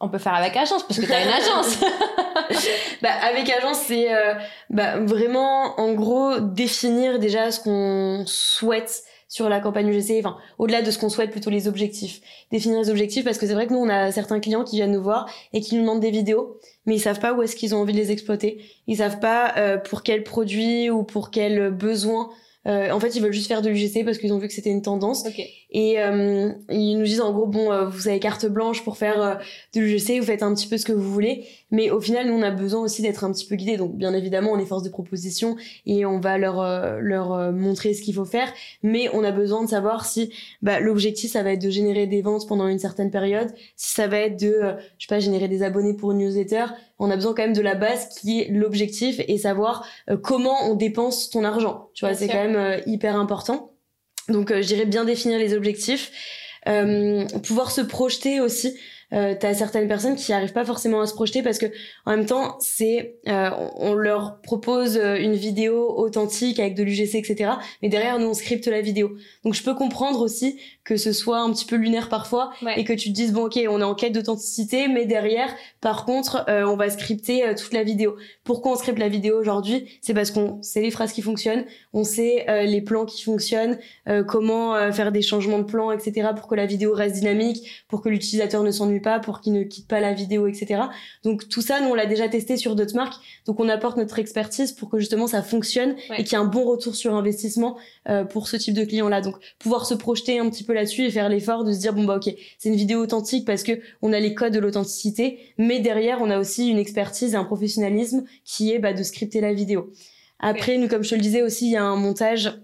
S2: On peut faire avec agence parce que tu as une agence.
S3: bah, avec agence, c'est euh, bah, vraiment, en gros, définir déjà ce qu'on souhaite sur la campagne UGC, enfin au-delà de ce qu'on souhaite, plutôt les objectifs. Définir les objectifs parce que c'est vrai que nous on a certains clients qui viennent nous voir et qui nous demandent des vidéos, mais ils savent pas où est-ce qu'ils ont envie de les exploiter. Ils savent pas euh, pour quel produit ou pour quel besoin euh, en fait, ils veulent juste faire de l'UGC parce qu'ils ont vu que c'était une tendance. Et euh, ils nous disent en gros, bon, euh, vous avez carte blanche pour faire euh, de l'UGC, vous faites un petit peu ce que vous voulez. Mais au final, nous, on a besoin aussi d'être un petit peu guidés. Donc, bien évidemment, on est force de proposition et on va leur leur montrer ce qu'il faut faire. Mais on a besoin de savoir si bah, l'objectif, ça va être de générer des ventes pendant une certaine période, si ça va être de, je sais pas, générer des abonnés pour une newsletter. On a besoin quand même de la base qui est l'objectif et savoir comment on dépense ton argent. Tu vois, c'est quand même hyper important. Donc, euh, je dirais bien définir les objectifs, euh, pouvoir se projeter aussi euh, t'as certaines personnes qui n'arrivent pas forcément à se projeter parce que en même temps c'est euh, on leur propose euh, une vidéo authentique avec de l'UGC etc mais derrière nous on scripte la vidéo. Donc je peux comprendre aussi que ce soit un petit peu lunaire parfois et que tu te dises bon ok on est en quête d'authenticité mais derrière par contre euh, on va scripter toute la vidéo. Pourquoi on scripte la vidéo aujourd'hui? C'est parce qu'on sait les phrases qui fonctionnent on sait les plans qui fonctionnent comment faire des changements de plans etc pour que la vidéo reste dynamique pour que l'utilisateur ne s'ennuie pas, pour qu'ils ne quittent pas la vidéo, etc. Donc tout ça, nous on l'a déjà testé sur d'autres marques, donc on apporte notre expertise pour que justement ça fonctionne et qu'il y ait un bon retour sur investissement euh, pour ce type de client-là. Donc pouvoir se projeter un petit peu là-dessus et faire l'effort de se dire bon bah ok, c'est une vidéo authentique parce que on a les codes de l'authenticité, mais derrière on a aussi une expertise et un professionnalisme qui est bah, de scripter la vidéo. Après, nous, comme je te le disais aussi, il y a un montage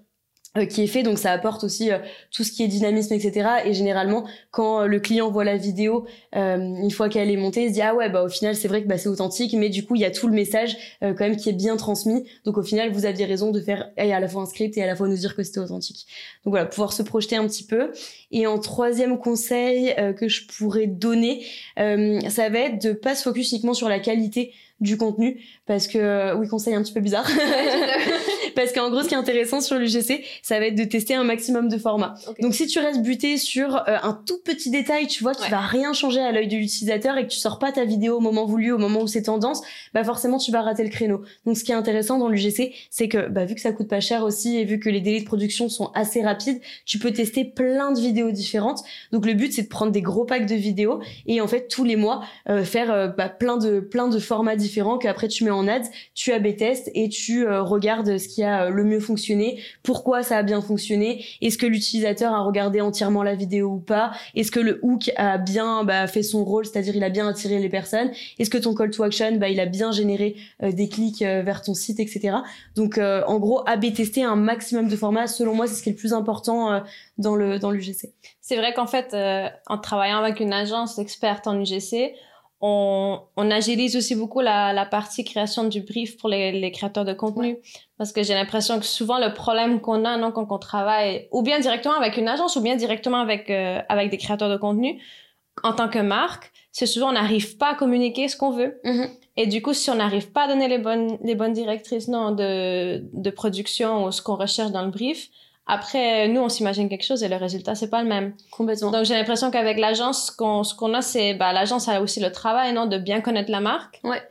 S3: qui est fait. Donc ça apporte aussi euh, tout ce qui est dynamisme etc et généralement quand euh, le client voit la vidéo une fois qu'elle est montée il se dit ah ouais bah au final c'est vrai que bah, c'est authentique. Mais du coup il y a tout le message quand même qui est bien transmis. Donc au final vous aviez raison de faire à la fois un script et à la fois nous dire que c'était authentique. Donc voilà pouvoir se projeter un petit peu. Et en troisième conseil que je pourrais donner ça va être de pas se focus uniquement sur la qualité du contenu parce que oui conseil un petit peu bizarre. Parce qu'en gros ce qui est intéressant sur l'UGC ça va être de tester un maximum de formats. Donc si tu restes buté sur euh, un tout petit détail tu vois qui va rien changer à l'œil de l'utilisateur et que tu sors pas ta vidéo au moment voulu au moment où c'est tendance bah forcément tu vas rater le créneau. Donc ce qui est intéressant dans l'UGC c'est que bah vu que ça coûte pas cher aussi et vu que les délais de production sont assez rapides tu peux tester plein de vidéos différentes. Donc le but c'est de prendre des gros packs de vidéos et en fait tous les mois euh, faire euh, bah, plein de plein de formats différents différents qu'après tu mets en ads, tu AB test et tu euh, regardes ce qui a euh, le mieux fonctionné, pourquoi ça a bien fonctionné, est-ce que l'utilisateur a regardé entièrement la vidéo ou pas, est-ce que le hook a bien bah, fait son rôle, c'est-à-dire il a bien attiré les personnes, est-ce que ton call to action bah, il a bien généré euh, des clics vers ton site, etc. Donc en gros AB tester un maximum de formats, selon moi c'est ce qui est le plus important dans le dans l'UGC.
S2: C'est vrai qu'en fait en travaillant avec une agence experte en UGC, on, on, agilise aussi beaucoup la, la, partie création du brief pour les, les créateurs de contenu. Parce que j'ai l'impression que souvent le problème qu'on a non, quand on travaille, ou bien directement avec une agence, ou bien directement avec, euh, avec des créateurs de contenu, en tant que marque, c'est souvent on n'arrive pas à communiquer ce qu'on veut. Mm-hmm. Et du coup, si on n'arrive pas à donner les bonnes, les bonnes directrices non, de, de production ou ce qu'on recherche dans le brief, Après, nous, on s'imagine quelque chose et le résultat, c'est pas le même.
S3: Complètement.
S2: Donc, j'ai l'impression qu'avec l'agence, ce qu'on, ce qu'on a, c'est, bah, l'agence a aussi le travail, non, de bien connaître la marque.
S3: Ouais.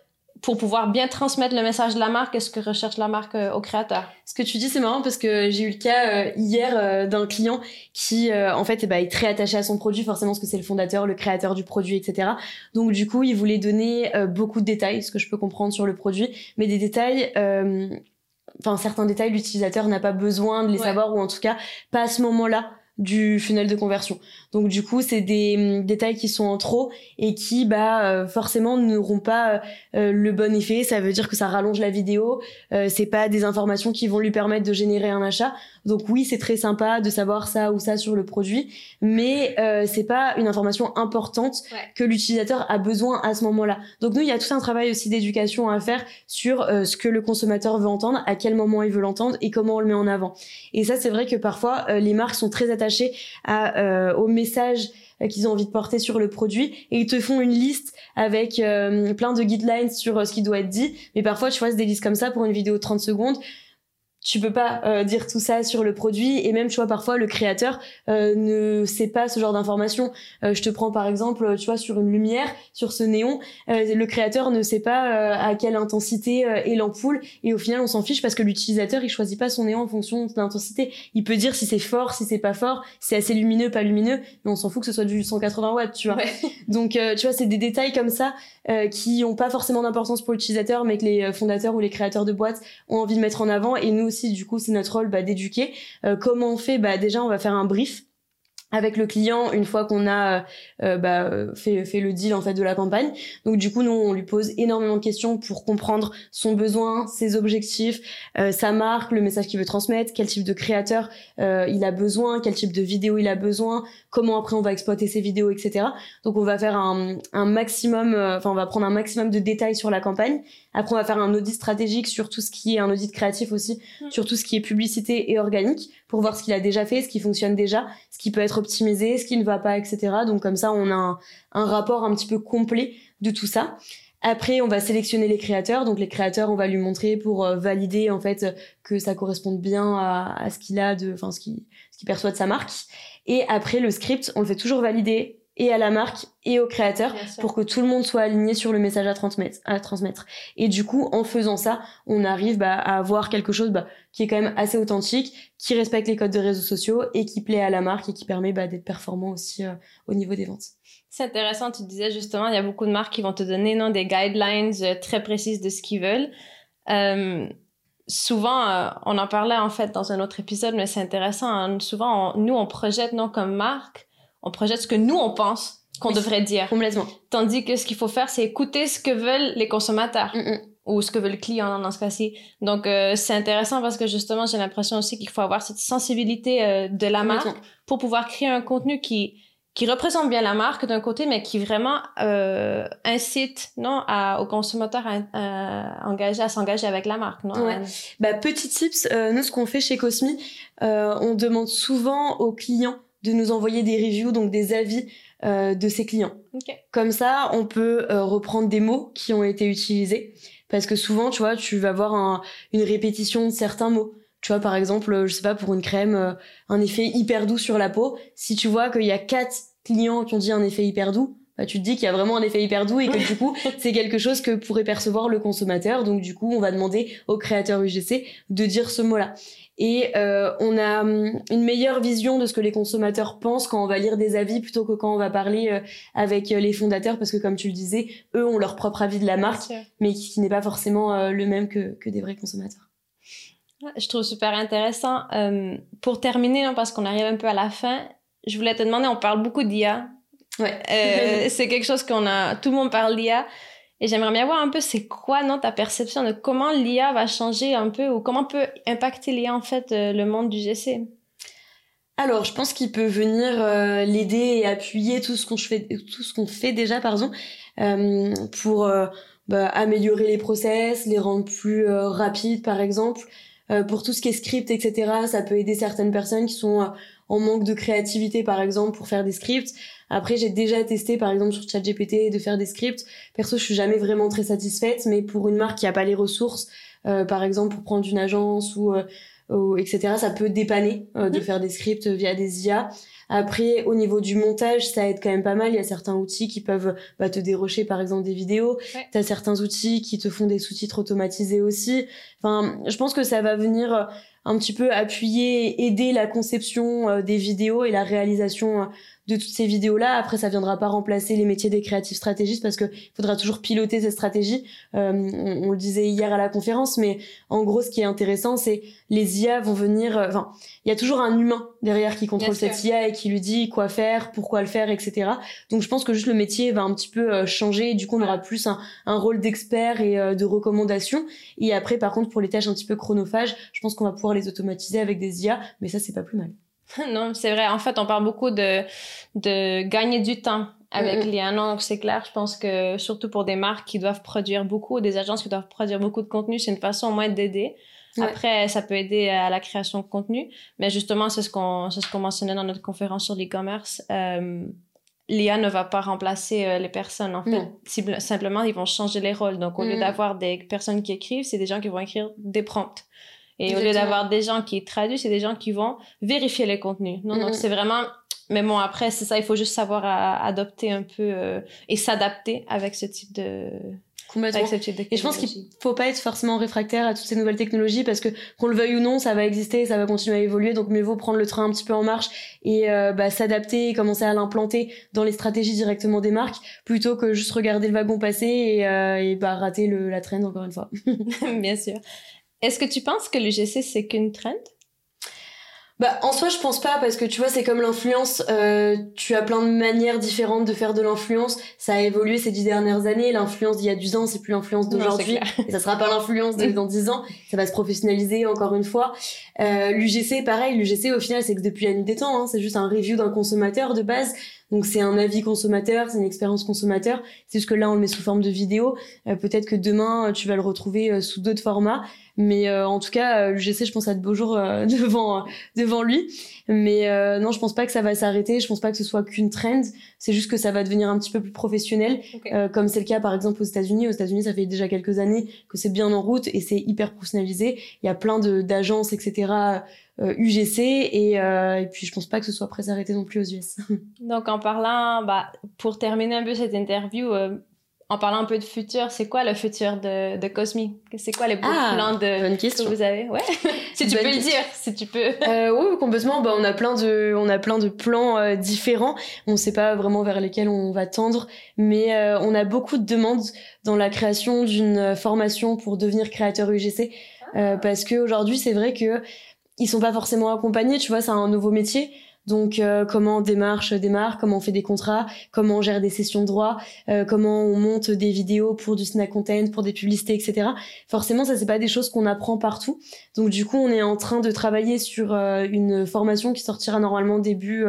S2: Pour pouvoir bien transmettre le message de la marque et ce que recherche la marque euh, au créateur.
S3: Ce que tu dis, c'est marrant parce que j'ai eu le cas euh, hier euh, d'un client qui, euh, en fait, eh ben, est très attaché à son produit, forcément parce que c'est le fondateur, le créateur du produit, etc. Donc, du coup, il voulait donner euh, beaucoup de détails, ce que je peux comprendre sur le produit, mais des détails euh, enfin certains détails l'utilisateur n'a pas besoin de les
S2: Ouais.
S3: savoir ou en tout cas pas à ce moment-là du funnel de conversion. Donc du coup, c'est des hum, détails qui sont en trop et qui bah euh, forcément n'auront pas euh, le bon effet, ça veut dire que ça rallonge la vidéo, euh, c'est pas des informations qui vont lui permettre de générer un achat. Donc oui, c'est très sympa de savoir ça ou ça sur le produit, mais euh, c'est pas une information importante
S2: Ouais.
S3: que l'utilisateur a besoin à ce moment-là. Donc nous, il y a tout un travail aussi d'éducation à faire sur euh, ce que le consommateur veut entendre, à quel moment il veut l'entendre et comment on le met en avant. Et ça, c'est vrai que parfois, euh, les marques sont très attachées à, euh, au message euh, qu'ils ont envie de porter sur le produit et ils te font une liste avec euh, plein de guidelines sur euh, ce qui doit être dit. Mais parfois, tu vois, des listes comme ça pour une vidéo de 30 secondes. Tu peux pas euh, dire tout ça sur le produit et même tu vois parfois le créateur euh, ne sait pas ce genre d'informations. Euh, je te prends par exemple tu vois sur une lumière sur ce néon euh, le créateur ne sait pas euh, à quelle intensité euh, est l'ampoule et au final on s'en fiche parce que l'utilisateur il choisit pas son néon en fonction de l'intensité. Il peut dire si c'est fort, si c'est pas fort, si c'est assez lumineux, pas lumineux, mais on s'en fout que ce soit du 180 watts, tu vois.
S2: Ouais.
S3: Donc euh, tu vois c'est des détails comme ça euh, qui ont pas forcément d'importance pour l'utilisateur mais que les euh, fondateurs ou les créateurs de boîtes ont envie de mettre en avant et nous du coup c'est notre rôle bah, d'éduquer. Euh, comment on fait? Bah déjà on va faire un brief avec le client une fois qu'on a euh, euh, bah, fait, fait le deal en fait de la campagne. Donc du coup nous on lui pose énormément de questions pour comprendre son besoin, ses objectifs, euh, sa marque, le message qu'il veut transmettre, quel type de créateur euh, il a besoin, quel type de vidéo il a besoin, comment après on va exploiter ces vidéos, etc. Donc on va faire un, un maximum, euh, enfin on va prendre un maximum de détails sur la campagne. Après on va faire un audit stratégique sur tout ce qui est un audit créatif aussi,
S2: Mm.
S3: sur tout ce qui est publicité et organique pour voir ce qu'il a déjà fait, ce qui fonctionne déjà, ce qui peut être optimisé, ce qui ne va pas, etc. Donc comme ça on a un, rapport un petit peu complet de tout ça. Après, on va sélectionner les créateurs. Donc, les créateurs, on va lui montrer pour euh, valider en fait que ça corresponde bien à, ce qu'il a de, enfin ce qu'il perçoit de sa marque. Et après, le script, on le fait toujours valider et à la marque et au créateur pour que tout le monde soit aligné sur le message à transmettre. À transmettre. Et du coup, en faisant ça, on arrive bah, à avoir quelque chose bah, qui est quand même assez authentique, qui respecte les codes de réseaux sociaux et qui plaît à la marque et qui permet bah, d'être performant aussi euh, au niveau des ventes.
S2: C'est intéressant, tu disais justement, il y a beaucoup de marques qui vont te donner non, des guidelines euh, très précises de ce qu'ils veulent. Euh, souvent, euh, on en parlait en fait dans un autre épisode, mais c'est intéressant. hein. Souvent, on- nous, on projette, non, comme marque, on projette ce que nous, on pense qu'on
S3: Oui.
S2: devrait dire.
S3: Complètement.
S2: Tandis que ce qu'il faut faire, c'est écouter ce que veulent les consommateurs
S3: Mm, mm.
S2: ou ce que veut le client dans ce cas-ci. Donc, euh, c'est intéressant parce que justement, j'ai l'impression aussi qu'il faut avoir cette sensibilité euh, de la marque pour pouvoir créer un contenu qui qui représente bien la marque d'un côté, mais qui vraiment euh, incite non à, aux consommateurs à, à engager à s'engager avec la marque, non
S3: Ouais. Bah, petit tips, euh, nous ce qu'on fait chez Cosmi, euh, on demande souvent aux clients de nous envoyer des reviews, donc des avis euh, de ses clients. Comme ça, on peut euh, reprendre des mots qui ont été utilisés. Parce que souvent, tu vois, tu vas avoir un- une répétition de certains mots. Tu vois, par exemple, je sais pas, pour une crème, euh, un effet hyper doux sur la peau. Si tu vois qu'il y a quatre clients qui ont dit un effet hyper doux, bah, tu te dis qu'il y a vraiment un effet hyper doux et que du coup, c'est quelque chose que pourrait percevoir le consommateur. Donc, du coup, on va demander au créateur UGC de dire ce mot-là. Et euh, on a hum, une meilleure vision de ce que les consommateurs pensent quand on va lire des avis plutôt que quand on va parler euh, avec euh, les fondateurs parce que comme tu le disais, eux ont leur propre avis de la marque, mais qui, qui n'est pas forcément euh, le même que, que des vrais consommateurs.
S2: Ouais, Je trouve super intéressant. Euh, pour terminer, non, parce qu'on arrive un peu à la fin, je voulais te demander, on parle beaucoup d'IA.
S3: Ouais.
S2: C'est quelque chose qu'on a, tout le monde parle d'IA. Et j'aimerais bien voir un peu, c'est quoi, non, ta perception de comment l'IA va changer un peu, ou comment peut impacter l'IA, en fait, euh, le monde du GC.
S3: Alors, je pense qu'il peut venir euh, l'aider et appuyer tout ce qu'on fait, tout ce qu'on fait déjà, pardon, euh, pour bah, améliorer les process, les rendre plus rapides, par exemple. Pour tout ce qui est script, etc., ça peut aider certaines personnes qui sont en manque de créativité, par exemple, pour faire des scripts. Après, j'ai déjà testé, par exemple, sur ChatGPT, de faire des scripts. Perso, je suis jamais vraiment très satisfaite, mais pour une marque qui a pas les ressources, euh, par exemple, pour prendre une agence ou euh, etc. Ça peut dépanner de mhm. faire des scripts via des IA. Après, au niveau du montage, ça aide quand même pas mal. Il y a certains outils qui peuvent bah, te dérocher, par exemple, des vidéos. Tu as certains outils qui te font des sous-titres automatisés aussi. Enfin, je pense que ça va venir un petit peu appuyer aider la conception euh, des vidéos et la réalisation euh, de toutes ces vidéos-là. Après, ça viendra pas remplacer les métiers des créatifs stratégistes parce que faudra toujours piloter ces stratégies. Euh, on, le disait hier à la conférence, mais en gros, ce qui est intéressant, c'est les IA vont venir. Euh, enfin, il y a toujours un humain derrière qui contrôle cette IA et qui lui dit quoi faire, pourquoi le faire, etc. Donc, je pense que juste le métier va un petit peu euh, changer. Et du coup, on aura plus un, un rôle d'expert et de recommandation. Et après, par contre, pour les tâches un petit peu chronophages, je pense qu'on va pouvoir les automatiser avec des IA, mais ça, c'est pas plus mal.
S2: non, c'est vrai. En fait, on parle beaucoup de, de gagner du temps avec mm -hmm. Donc, c'est clair, je pense que surtout pour des marques qui doivent produire beaucoup, des agences qui doivent produire beaucoup de contenu, c'est une façon au moins d'aider. Après, ça peut aider à la création de contenu. Mais justement, c'est ce qu'on ce qu'on mentionnait dans notre conférence sur l'e-commerce. Euh, L'IA ne va pas remplacer euh, les personnes. En fait, simplement, ils vont changer les rôles. Donc, au lieu mm. d'avoir des personnes qui écrivent, c'est des gens qui vont écrire des prompts. Et au lieu d'avoir des gens qui traduisent, c'est des gens qui vont vérifier les contenus. Non, donc c'est vraiment. Mais bon, après, c'est ça, il faut juste savoir adopter un peu euh, et s'adapter avec ce type de.
S3: Avec ce type de et je pense qu'il faut pas être forcément réfractaire à toutes ces nouvelles technologies parce que qu'on le veuille ou non, ça va exister, ça va continuer à évoluer. Donc mieux vaut prendre le train un petit peu en marche et euh, bah, s'adapter et commencer à l'implanter dans les stratégies directement des marques plutôt que juste regarder le wagon passer et, euh, et bah, rater le, la traîne encore une fois.
S2: Bien sûr. Est-ce que tu penses que l'UGC, c'est qu'une trend?
S3: Bah en soi je pense pas parce que tu vois c'est comme l'influence euh, tu as plein de manières différentes de faire de l'influence. Ça a évolué ces dix dernières années. L'influence d'il y a 10 ans c'est plus l'influence d'aujourd'hui. et ça sera pas l'influence de dans 10 ans. Ça va se professionnaliser encore une fois. Euh, l'UGC pareil. l'UGC au final c'est que depuis la nuit des temps hein, c'est juste un review d'un consommateur de base donc c'est un avis consommateur, c'est une expérience consommateur. C'est juste que là on le met sous forme de vidéo. Euh, peut-être que demain tu vas le retrouver euh, sous d'autres formats. Mais euh, en tout cas, l'UGC, je pense à de beaux jours devant devant lui. Mais non, je pense pas que ça va s'arrêter. Je pense pas que ce soit qu'une trend. C'est juste que ça va devenir un petit peu plus professionnel, comme c'est le cas par exemple aux États-Unis. Aux États-Unis, ça fait déjà quelques années que c'est bien en route et c'est hyper personnalisé. Il y a plein de d'agences, etc UGC euh, et, euh, et, puis je pense pas que ce soit prêt à arrêter non plus aux US.
S2: Donc en parlant, bah, pour terminer un peu cette interview, euh, en parlant un peu de futur, c'est quoi le futur de, de Cosmi C'est quoi les beaux ah, plans de bonne question. que vous avez? Ouais. si tu peux le dire, si tu peux.
S3: Euh, oui, complètement. Bah, on a plein de, on a plein de plans euh, différents. On sait pas vraiment vers lesquels on va tendre, mais euh, on a beaucoup de demandes dans la création d'une formation pour devenir créateur UGC. Ah. parce que aujourd'hui, c'est vrai que ils sont pas forcément accompagnés, tu vois, c'est un nouveau métier. Donc euh, comment on démarche des marques, comment on fait des contrats, comment on gère des sessions de droit, euh, comment on monte des vidéos pour du snack content, pour des publicités, etc. Forcément, ça c'est pas des choses qu'on apprend partout. Donc du coup, on est en train de travailler sur euh, une formation qui sortira normalement début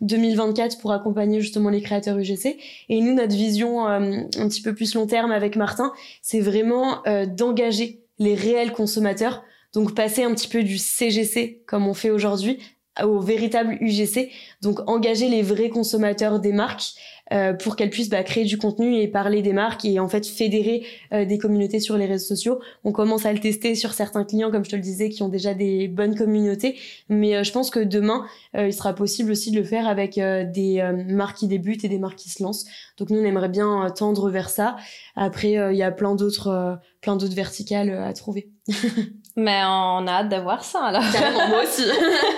S3: 2024 pour accompagner justement les créateurs UGC. Et nous, notre vision un petit peu plus long terme avec Martin, c'est vraiment d'engager les réels consommateurs donc passer un petit peu du CGC comme on fait aujourd'hui au véritable UGC, donc engager les vrais consommateurs des marques euh, pour qu'elles puissent bah, créer du contenu et parler des marques et en fait fédérer euh, des communautés sur les réseaux sociaux. On commence à le tester sur certains clients, comme je te le disais, qui ont déjà des bonnes communautés, mais euh, je pense que demain, il sera possible aussi de le faire avec des marques qui débutent et des marques qui se lancent. Donc nous, on aimerait bien tendre vers ça. Après, il y a plein d'autres, plein d'autres verticales à trouver.
S2: Mais on a hâte de voir ça alors.
S3: moi aussi.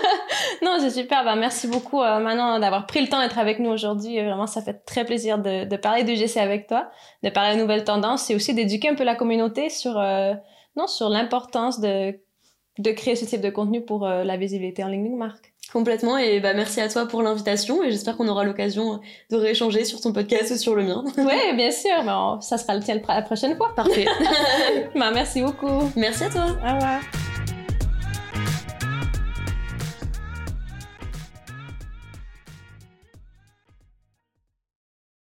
S2: non, c'est super. Bah, merci beaucoup euh, maintenant d'avoir pris le temps d'être avec nous aujourd'hui. Vraiment, ça fait très plaisir de, de parler de GC avec toi, de parler de nouvelles tendances et aussi d'éduquer un peu la communauté sur, euh, non, sur l'importance de, de créer ce type de contenu pour euh, la visibilité en ligne marque.
S3: Complètement et bah merci à toi pour l'invitation et j'espère qu'on aura l'occasion de rééchanger sur ton podcast ou sur le mien.
S2: Oui, bien sûr, ça sera le tien la prochaine fois.
S3: Parfait.
S2: bah, merci beaucoup.
S3: Merci à toi.
S2: Au revoir.